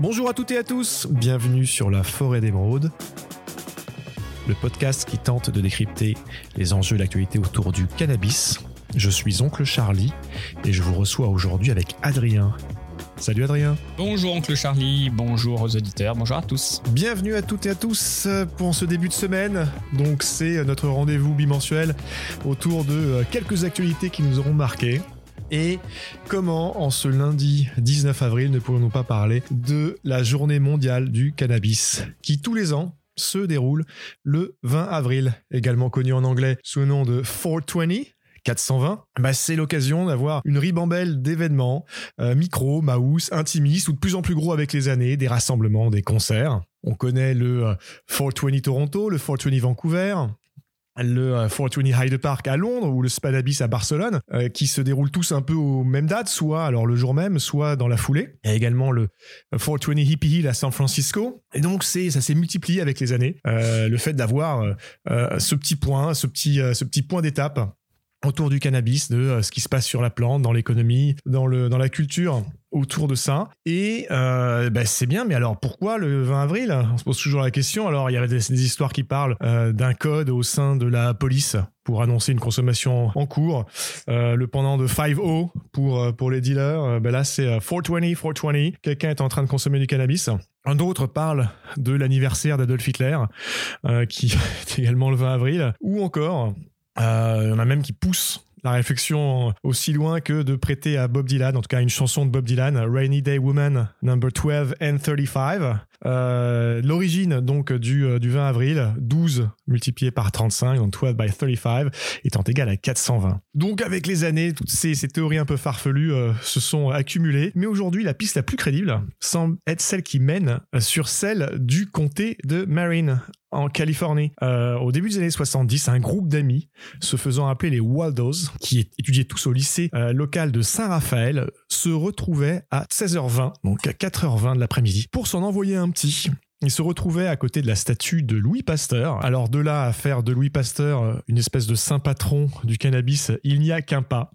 Bonjour à toutes et à tous, bienvenue sur la forêt d'émeraude, le podcast qui tente de décrypter les enjeux de l'actualité autour du cannabis. Je suis Oncle Charlie et je vous reçois aujourd'hui avec Adrien. Salut Adrien. Bonjour Oncle Charlie, bonjour aux auditeurs, bonjour à tous. Bienvenue à toutes et à tous pour ce début de semaine. Donc c'est notre rendez-vous bimensuel autour de quelques actualités qui nous auront marqués. Et comment, en ce lundi 19 avril, ne pourrions-nous pas parler de la journée mondiale du cannabis, qui tous les ans se déroule le 20 avril, également connu en anglais sous le nom de 420, 420, bah c'est l'occasion d'avoir une ribambelle d'événements, euh, micro, mouse, intimistes ou de plus en plus gros avec les années, des rassemblements, des concerts. On connaît le 420 Toronto, le 420 Vancouver, le 420 euh, Hyde Park à Londres ou le Spadabis à Barcelone, euh, qui se déroulent tous un peu aux mêmes dates, soit alors le jour même, soit dans la foulée. Il y a également le 420 Hippie Hill à San Francisco. Et donc ça s'est multiplié avec les années. Euh, le fait d'avoir ce petit point, ce petit ce petit point d'étape autour du cannabis, de ce qui se passe sur la plante, dans l'économie, dans dans la culture autour de ça. Et euh, bah, c'est bien, mais alors pourquoi le 20 avril? On se pose toujours la question. Alors il y avait des, histoires qui parlent euh, d'un code au sein de la police pour annoncer une consommation en cours. Euh, le pendant de 5-0 pour, pour les dealers, ben là c'est 420, 420. Quelqu'un est en train de consommer du cannabis. Un autre parle de l'anniversaire d'Adolf Hitler, qui est également le 20 avril. Ou encore, il y en a même qui poussent la réflexion aussi loin que de prêter à Bob Dylan, en tout cas une chanson de Bob Dylan, Rainy Day Woman, number 12 and 35. Euh, l'origine donc du, euh, du 20 avril, 12 multiplié par 35, donc 12 by 35, étant égal à 420. Donc avec les années, toutes ces, ces théories un peu farfelues euh, se sont accumulées, mais aujourd'hui la piste la plus crédible semble être celle qui mène sur celle du comté de Marin en Californie. au début des années 70, un groupe d'amis, se faisant appeler les Waldos, qui étudiaient tous au lycée local de Saint-Raphaël, se retrouvaient à 16h20, donc à 4h20 de l'après-midi, pour s'en envoyer un petit. Il se retrouvait à côté de la statue de Louis Pasteur. Alors de là à faire de Louis Pasteur euh, une espèce de saint patron du cannabis, il n'y a qu'un pas.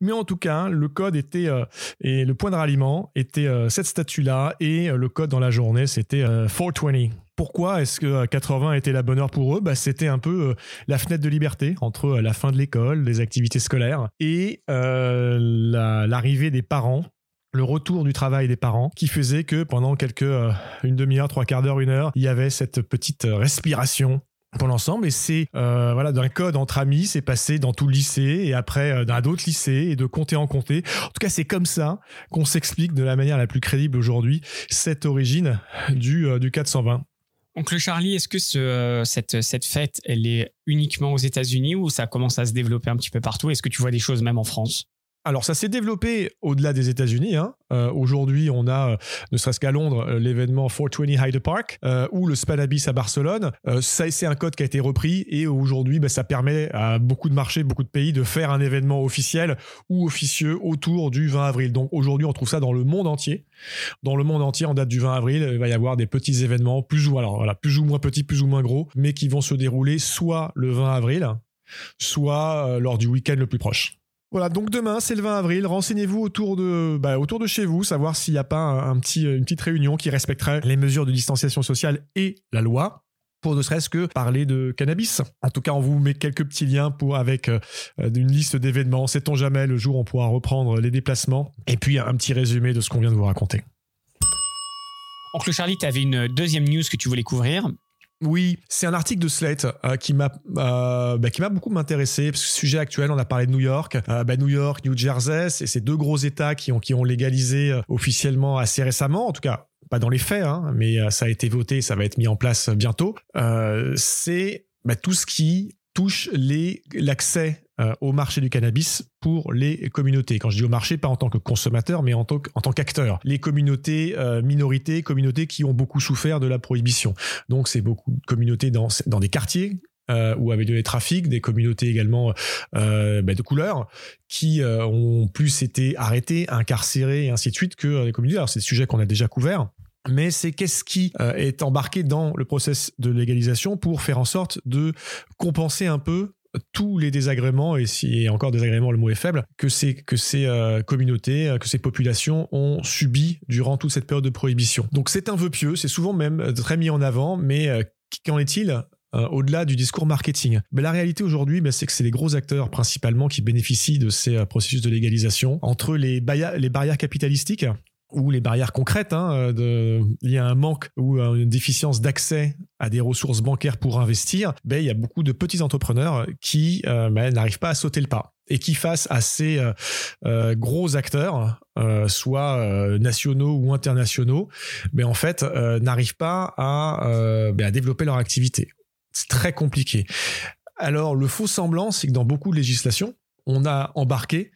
Mais en tout cas, le code était euh, et le point de ralliement était euh, cette statue-là et le code dans la journée c'était 420. Pourquoi est-ce que 80 était la bonne heure pour eux? Bah, C'était un peu la fenêtre de liberté entre la fin de l'école, les activités scolaires et l'arrivée des parents le retour du travail des parents qui faisait que pendant quelques euh, une demi-heure, trois quarts d'heure, une heure, il y avait cette petite euh, respiration pour l'ensemble. Et c'est euh, voilà d'un code entre amis c'est passé dans tout le lycée et après dans d'autres lycées et de compter en compter. En tout cas c'est comme ça qu'on s'explique de la manière la plus crédible aujourd'hui cette origine du, du 420 le Charlie, est-ce que ce, cette, cette fête, elle est uniquement aux États-Unis ou ça commence à se développer un petit peu partout? Est-ce que tu vois des choses même en France? Alors ça s'est développé au-delà des États-Unis. Hein. Euh, aujourd'hui, on a, euh, ne serait-ce qu'à Londres, euh, l'événement 420 Hyde Park ou le Spadabis à Barcelone. ça, c'est un code qui a été repris et aujourd'hui, bah, ça permet à beaucoup de marchés, beaucoup de pays de faire un événement officiel ou officieux autour du 20 avril. Donc aujourd'hui, on trouve ça dans le monde entier. Dans le monde entier, en date du 20 avril, il va y avoir des petits événements, plus ou alors plus ou moins petits, plus ou moins gros, mais qui vont se dérouler soit le 20 avril, soit lors du week-end le plus proche. Voilà, donc demain, c'est le 20 avril. Renseignez-vous autour de, bah, autour de chez vous, savoir s'il n'y a pas un, petit, une petite réunion qui respecterait les mesures de distanciation sociale et la loi pour ne serait-ce que parler de cannabis. En tout cas, on vous met quelques petits liens pour avec euh, une liste d'événements. Sait-on jamais le jour où on pourra reprendre les déplacements et puis un petit résumé de ce qu'on vient de vous raconter. Oncle Charlie, tu avais une deuxième news que tu voulais couvrir. Oui, c'est un article de Slate euh, qui m'a euh, bah, qui m'a beaucoup intéressé parce que sujet actuel, on a parlé de New York, euh, bah, New York, New Jersey, c'est ces deux gros États qui ont qui ont légalisé officiellement assez récemment, en tout cas pas dans les faits, hein, mais ça a été voté, ça va être mis en place bientôt. c'est bah, tout ce qui touche l'accès euh, au marché du cannabis pour les communautés. Quand je dis au marché, pas en tant que consommateur, mais en tant, qu'acteur. Les communautés, euh, minorités, communautés qui ont beaucoup souffert de la prohibition. Donc c'est beaucoup de communautés dans, dans des quartiers euh, où avait des trafics, des communautés également euh, bah, de couleur qui ont plus été arrêtées, incarcérées et ainsi de suite que les communautés. Alors c'est des sujets qu'on a déjà couverts mais c'est qu'est-ce qui est embarqué dans le process de légalisation pour faire en sorte de compenser un peu tous les désagréments, et si encore désagréments, le mot est faible, que ces, que ces euh, communautés, que ces populations ont subi durant toute cette période de prohibition. Donc c'est un vœu pieux, c'est souvent même très mis en avant, mais qu'en est-il au-delà du discours marketing? La réalité aujourd'hui, ben, c'est que c'est les gros acteurs principalement qui bénéficient de ces processus de légalisation. Entre les, les barrières capitalistiques, ou les barrières concrètes hein, euh, de, à un manque ou une déficience d'accès à des ressources bancaires pour investir, ben, il y a beaucoup de petits entrepreneurs qui euh, ben, n'arrivent pas à sauter le pas et qui face à ces euh, gros acteurs, soit nationaux ou internationaux, ben, en fait n'arrivent pas à, ben, à développer leur activité. C'est très compliqué. Alors le faux semblant, c'est que dans beaucoup de législations, on a embarqué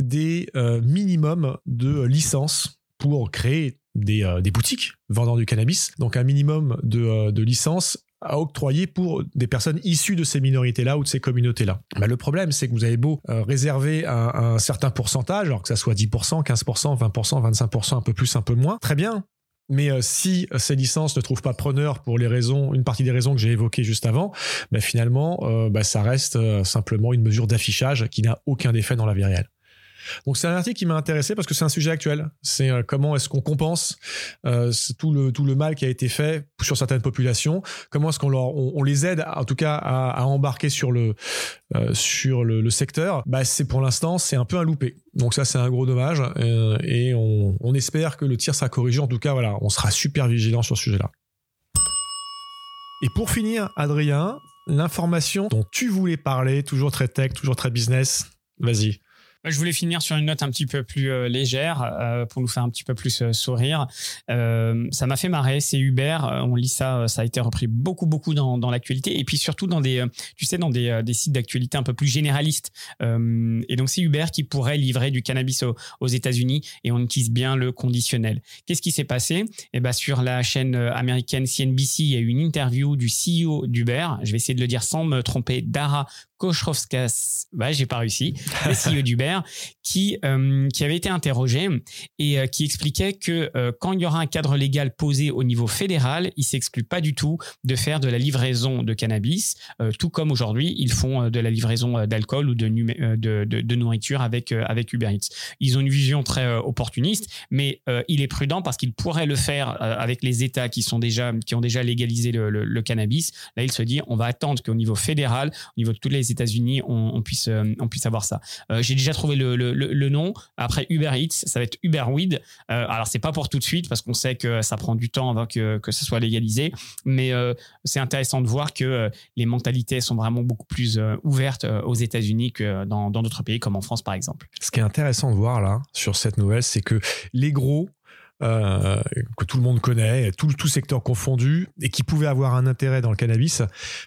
des minimums de licences pour créer euh, des, boutiques vendant du cannabis, donc un minimum de, euh, de licences à octroyer pour des personnes issues de ces minorités-là ou de ces communautés-là. Bah, le problème, c'est que vous avez beau euh, réserver un, un, certain pourcentage, alors que ça soit 10%, 15%, 20%, 25%, un peu plus, un peu moins, très bien. Mais si ces licences ne trouvent pas preneur pour les raisons, une partie des raisons que j'ai évoquées juste avant, bah, finalement, bah, ça reste simplement une mesure d'affichage qui n'a aucun effet dans la vie réelle. Donc c'est un article qui m'a intéressé parce que c'est un sujet actuel. C'est euh, comment est-ce qu'on compense euh, tout le tout le mal qui a été fait sur certaines populations? Comment est-ce qu'on leur on, les aide en tout cas à, embarquer sur le euh, sur le, secteur? Bah c'est pour l'instant c'est un peu un loupé. Donc ça c'est un gros dommage et on, on espère que le tir sera corrigé. En tout cas voilà on sera super vigilant sur ce sujet-là. Et pour finir, Adrien, l'information dont tu voulais parler, toujours très tech, toujours très business, vas-y. Je voulais finir sur une note un petit peu plus euh, légère euh, pour nous faire un petit peu plus euh, sourire. ça m'a fait marrer, c'est Uber. on lit ça, ça a été repris beaucoup, beaucoup dans, l'actualité et puis surtout dans des, tu sais, dans des sites d'actualité un peu plus généralistes. et donc c'est Uber qui pourrait livrer du cannabis aux, États-Unis et on utilise bien le conditionnel. Qu'est-ce qui s'est passé? Eh ben sur la chaîne américaine CNBC, il y a eu une interview du CEO d'Uber. Je vais essayer de le dire sans me tromper, Dara Kochrovskas, bah, j'ai pas réussi, le CEO d'Uber, qui, euh, qui avait été interrogé et euh, qui expliquait que euh, quand il y aura un cadre légal posé au niveau fédéral, il s'exclut pas du tout de faire de la livraison de cannabis, tout comme aujourd'hui ils font de la livraison d'alcool ou de, de, nourriture avec, avec Uber Eats. Ils ont une vision très opportuniste, mais il est prudent parce qu'il pourrait le faire avec les États qui, sont déjà, qui ont déjà légalisé le, le cannabis. Là, il se dit on va attendre qu'au niveau fédéral, au niveau de toutes les États-Unis, on, puisse, euh, on puisse avoir ça. Euh, j'ai déjà trouvé le, le, nom. Après Uber Eats, ça va être Uber Weed. Euh, alors, c'est pas pour tout de suite parce qu'on sait que ça prend du temps avant que, que ce soit légalisé. Mais c'est intéressant de voir que les mentalités sont vraiment beaucoup plus ouvertes aux États-Unis que dans d'autres pays comme en France, par exemple. Ce qui est intéressant de voir là, sur cette nouvelle, c'est que les gros euh, que tout le monde connaît, tout, tout secteur confondu, et qui pouvait avoir un intérêt dans le cannabis,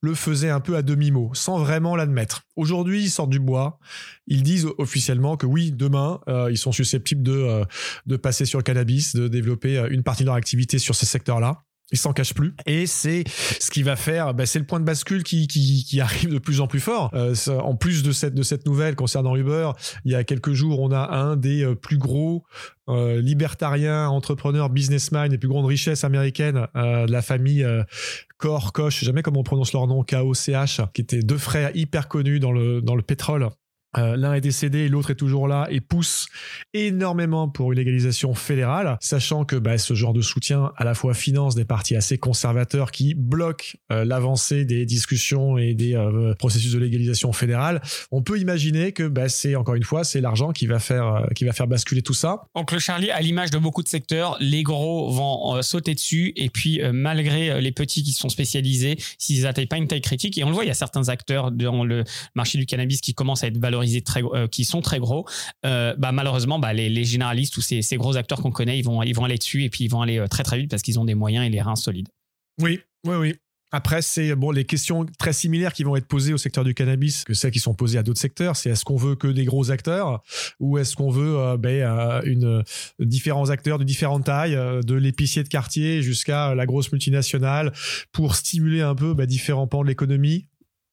le faisait un peu à demi-mot, sans vraiment l'admettre. Aujourd'hui, ils sortent du bois, ils disent officiellement que oui, demain, euh, ils sont susceptibles de, euh, de passer sur le cannabis, de développer une partie de leur activité sur ces secteurs-là il s'en cache plus. Et c'est ce qui va faire, bah, c'est le point de bascule qui, qui, qui, arrive de plus en plus fort. Euh, en plus de cette, de cette nouvelle concernant Uber, il y a quelques jours, on a un des euh, plus gros euh, libertariens, entrepreneurs, businessmen, les plus grandes richesses américaines euh, de la famille euh, Koch, Koch, jamais comment on prononce leur nom, K-O-C-H, qui étaient deux frères hyper connus dans le, dans le pétrole euh, l'un est décédé l'autre est toujours là et pousse énormément pour une légalisation fédérale, sachant que bah, ce genre de soutien à la fois finance des partis assez conservateurs qui bloquent euh, l'avancée des discussions et des euh, processus de légalisation fédérale. On peut imaginer que bah, c'est encore une fois c'est l'argent qui va faire qui va faire basculer tout ça. Donc le Charlie, à l'image de beaucoup de secteurs, les gros vont sauter dessus et puis malgré les petits qui sont spécialisés, s'ils n'atteignent pas une taille critique, et on le voit, il y a certains acteurs dans le marché du cannabis qui commencent à être valorisés euh, qui sont très gros, euh, bah, malheureusement, bah, les, généralistes ou ces, gros acteurs qu'on connaît, ils vont, aller dessus et puis ils vont aller euh, très très vite parce qu'ils ont des moyens et les reins solides. Oui, oui, oui. Après, c'est bon les questions très similaires qui vont être posées au secteur du cannabis que celles qui sont posées à d'autres secteurs. C'est est-ce qu'on veut que des gros acteurs ou est-ce qu'on veut ben, différents acteurs de différentes tailles, de l'épicier de quartier jusqu'à la grosse multinationale, pour stimuler un peu ben, différents pans de l'économie?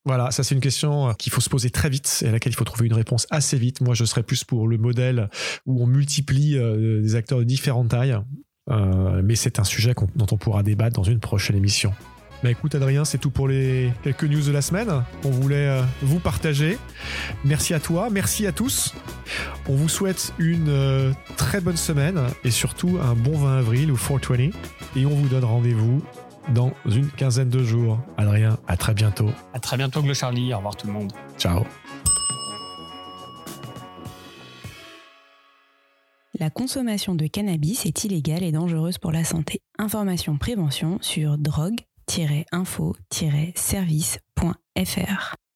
Voilà, ça c'est une question euh, qu'il faut se poser très vite et à laquelle il faut trouver une réponse assez vite. Moi, je serais plus pour le modèle où on multiplie euh, des acteurs de différentes tailles, euh, mais c'est un sujet dont on pourra débattre dans une prochaine émission. Bah écoute Adrien, c'est tout pour les quelques news de la semaine. On voulait vous partager. Merci à toi, merci à tous. On vous souhaite une très bonne semaine et surtout un bon 20 avril ou 420. Et on vous donne rendez-vous dans une quinzaine de jours. Adrien, à très bientôt. À très bientôt, Glo Charlie. Au revoir tout le monde. Ciao. La consommation de cannabis est illégale et dangereuse pour la santé. Information prévention sur drogue-info-service.fr.